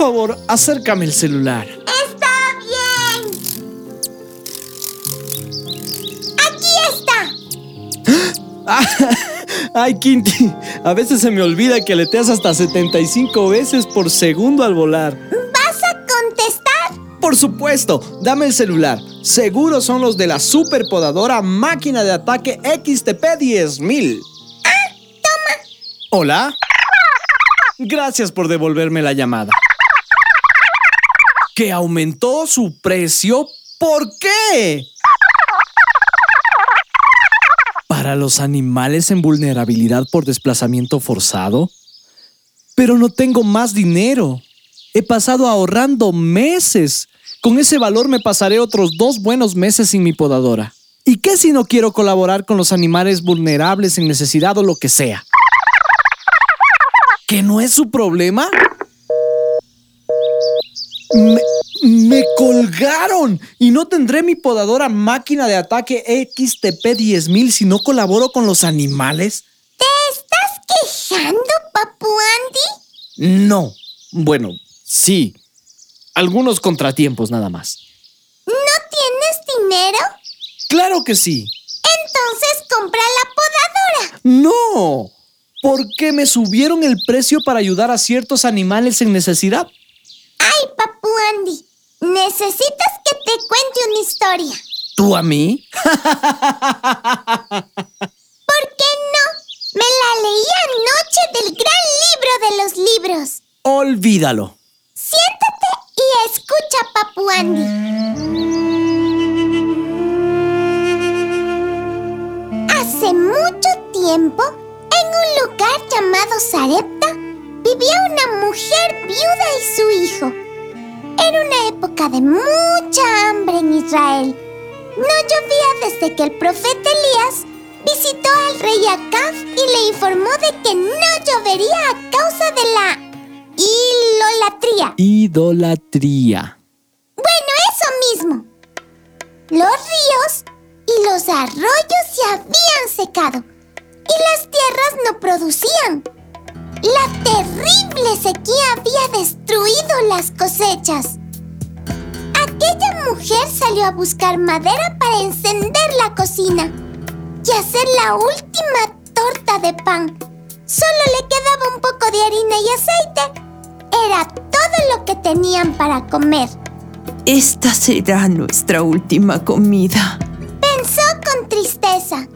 Favor, acércame el celular. ¡Está bien! ¡Aquí está! Ay, Quinti, a veces se me olvida que leteas hasta 75 veces por segundo al volar. ¿Vas a contestar? Por supuesto, dame el celular. Seguro son los de la superpodadora máquina de ataque XTP 10000. ¡Ah! ¡Toma! ¿Hola? Gracias por devolverme la llamada. ¿Que aumentó su precio? ¿Por qué? ¿Para los animales en vulnerabilidad por desplazamiento forzado? Pero no tengo más dinero. He pasado ahorrando meses. Con ese valor me pasaré otros dos buenos meses sin mi podadora. ¿Y qué si no quiero colaborar con los animales vulnerables en necesidad o lo que sea? ¿Que no es su problema? Me, me colgaron y no tendré mi podadora máquina de ataque XTP 10000 si no colaboro con los animales. ¿Te estás quejando, Papu Andy? No. Bueno, sí. Algunos contratiempos nada más. ¿No tienes dinero? Claro que sí. Entonces compra la podadora. No. ¿Por qué me subieron el precio para ayudar a ciertos animales en necesidad? Ay, Papu Andy, necesitas que te cuente una historia. ¿Tú a mí? ¿Por qué no? Me la leí anoche del gran libro de los libros. Olvídalo. Siéntate y escucha, Papu Andy. Hace mucho tiempo, en un lugar llamado Sarepta, vivía una mujer viuda y su hijo. Era una época de mucha hambre en Israel. No llovía desde que el profeta Elías visitó al rey Acab y le informó de que no llovería a causa de la idolatría. Idolatría. Bueno, eso mismo. Los ríos y los arroyos se habían secado y las tierras no producían. La terrible sequía había destruido las cosechas. Aquella mujer salió a buscar madera para encender la cocina y hacer la última torta de pan. Solo le quedaba un poco de harina y aceite. Era todo lo que tenían para comer. Esta será nuestra última comida. Pensó con tristeza.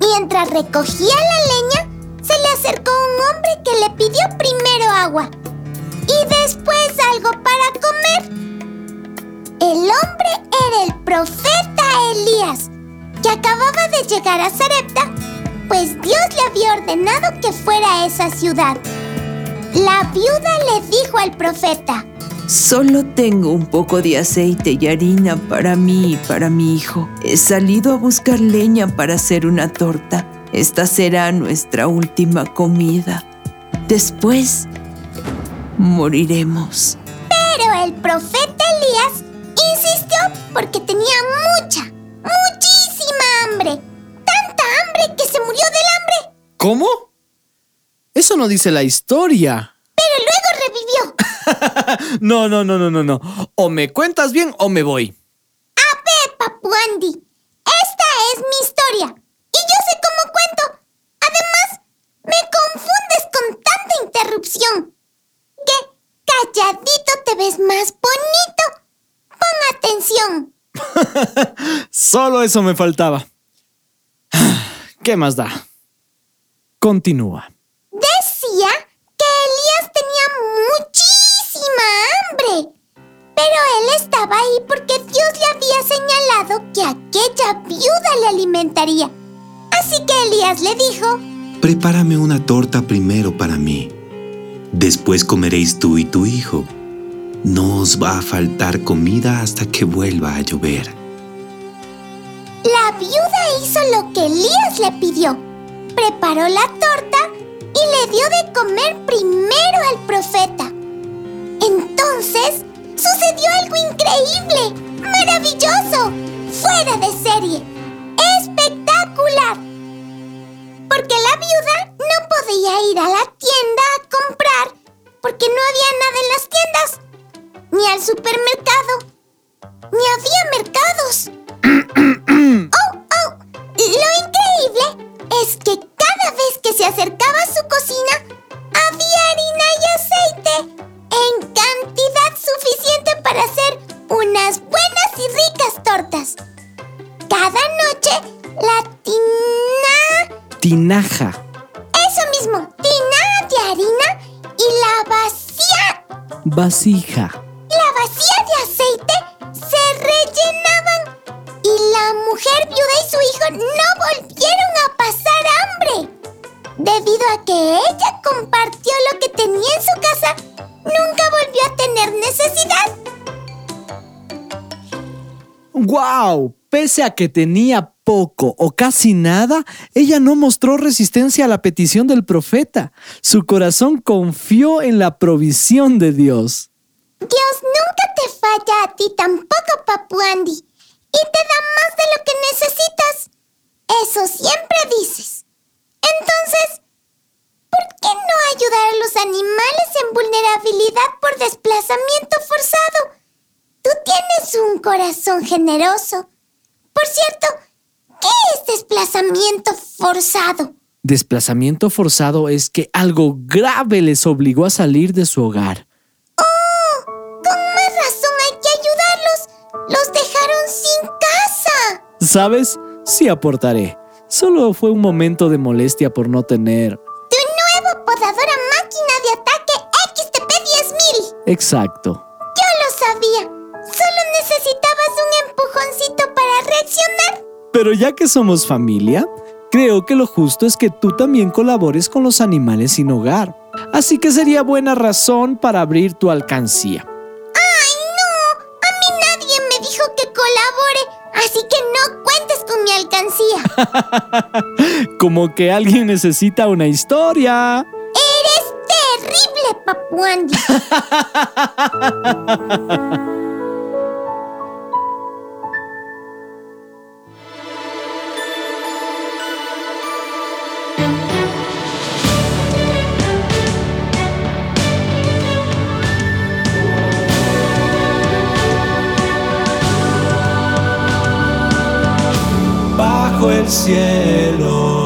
Mientras recogía la leña, se le acercó un hombre que le pidió primero agua y después algo para comer. El hombre era el profeta Elías, que acababa de llegar a Sarepta, pues Dios le había ordenado que fuera a esa ciudad. La viuda le dijo al profeta, Solo tengo un poco de aceite y harina para mí y para mi hijo. He salido a buscar leña para hacer una torta. Esta será nuestra última comida. Después moriremos. pero el profeta Elías insistió porque tenía mucha, muchísima hambre. Tanta hambre que se murió del hambre, ¿Cómo? Eso no dice la historia. pero luego revivió. No, no, no, no, no, no. O me cuentas bien o me voy. A ver, Papu Andy, esta es mi historia y yo sé cómo cuento. Además, me confundes con tanta interrupción. Que calladito te ves más bonito. Pon atención. Solo eso me faltaba. ¿Qué más da? Continúa. Decía que Elías tenía muchísima hambre. Pero él estaba ahí porque Dios le había señalado que aquella viuda le alimentaría. Así que Elías le dijo, Prepárame una torta primero para mí Después comeréis tú y tu hijo. No os va a faltar comida hasta que vuelva a llover. La viuda hizo lo que Elías le pidió. Preparó la torta y le dio de comer primero al profeta. Entonces sucedió algo increíble, maravilloso, fuera de serie, espectacular. Porque la viuda no podía ir a la tienda a comprar porque no había nada en las tiendas, ni al supermercado, ni había mercados. Oh, oh, lo increíble es que cada vez que se acercaba a su cocina, había harina y aceite en cantidad suficiente para hacer unas buenas y ricas tortas. Cada noche, la tina... Tinaja. Eso mismo, tinaja de harina y la vacía... Vasija. A que ella compartió lo que tenía en su casa, nunca volvió a tener necesidad. ¡Wow! Pese a que tenía poco o casi nada, ella no mostró resistencia a la petición del profeta. Su corazón confió en la provisión de Dios. Dios nunca te falla a ti tampoco, Papu Andy. Y te da más de lo que necesitas. Eso siempre dices. Entonces, ¿por qué no ayudar a los animales en vulnerabilidad por desplazamiento forzado? Tú tienes un corazón generoso. Por cierto, ¿qué es desplazamiento forzado? Desplazamiento forzado es que algo grave les obligó a salir de su hogar. ¡Oh! Con más razón hay que ayudarlos. Los dejaron sin casa. ¿Sabes? Sí aportaré. Solo fue un momento de molestia por no tener... Exacto. Yo lo sabía. Solo necesitabas un empujoncito para reaccionar. Pero ya que somos familia, creo que lo justo es que tú también colabores con los animales sin hogar. Así que sería buena razón para abrir tu alcancía. ¡Ay, no! A mí nadie me dijo que colabore, así que no cuentes con mi alcancía. Como que alguien necesita una historia. Andy. bajo el cielo.